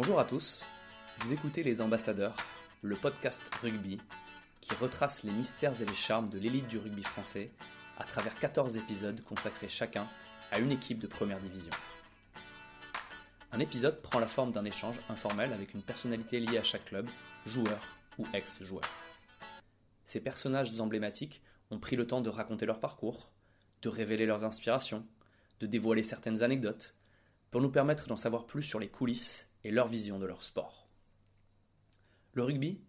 Bonjour à tous, vous écoutez Les Ambassadeurs, le podcast rugby qui retrace les mystères et les charmes de l'élite du rugby français à travers 14 épisodes consacrés chacun à une équipe de première division. Un épisode prend la forme d'un échange informel avec une personnalité liée à chaque club, joueur ou ex-joueur. Ces personnages emblématiques ont pris le temps de raconter leur parcours, de révéler leurs inspirations, de dévoiler certaines anecdotes, pour nous permettre d'en savoir plus sur les coulisses et leur vision de leur sport. Le rugby,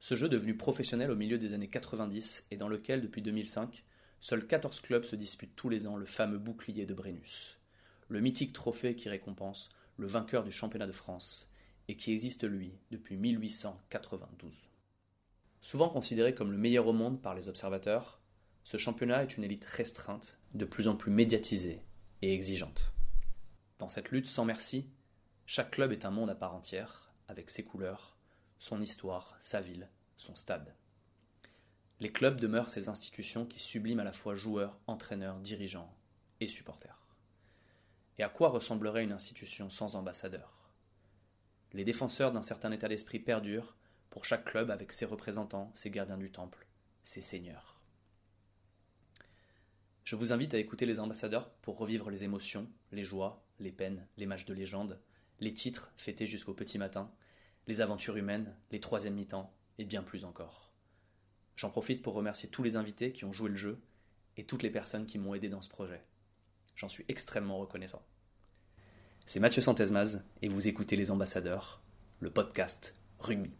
ce jeu devenu professionnel au milieu des années 90 et dans lequel, depuis 2005, seuls 14 clubs se disputent tous les ans le fameux bouclier de Brennus, le mythique trophée qui récompense le vainqueur du championnat de France et qui existe, lui, depuis 1892. Souvent considéré comme le meilleur au monde par les observateurs, ce championnat est une élite restreinte, de plus en plus médiatisée et exigeante. Dans cette lutte sans merci, chaque club est un monde à part entière, avec ses couleurs, son histoire, sa ville, son stade. Les clubs demeurent ces institutions qui subliment à la fois joueurs, entraîneurs, dirigeants et supporters. Et à quoi ressemblerait une institution sans ambassadeur? Les défenseurs d'un certain état d'esprit perdurent pour chaque club avec ses représentants, ses gardiens du temple, ses seigneurs. Je vous invite à écouter les ambassadeurs pour revivre les émotions, les joies, les peines, les matchs de légende, les titres fêtés jusqu'au petit matin, les aventures humaines, les troisièmes mi-temps et bien plus encore. J'en profite pour remercier tous les invités qui ont joué le jeu et toutes les personnes qui m'ont aidé dans ce projet. J'en suis extrêmement reconnaissant. C'est Mathieu Santesmaz et vous écoutez Les Ambassadeurs, le podcast Rugby.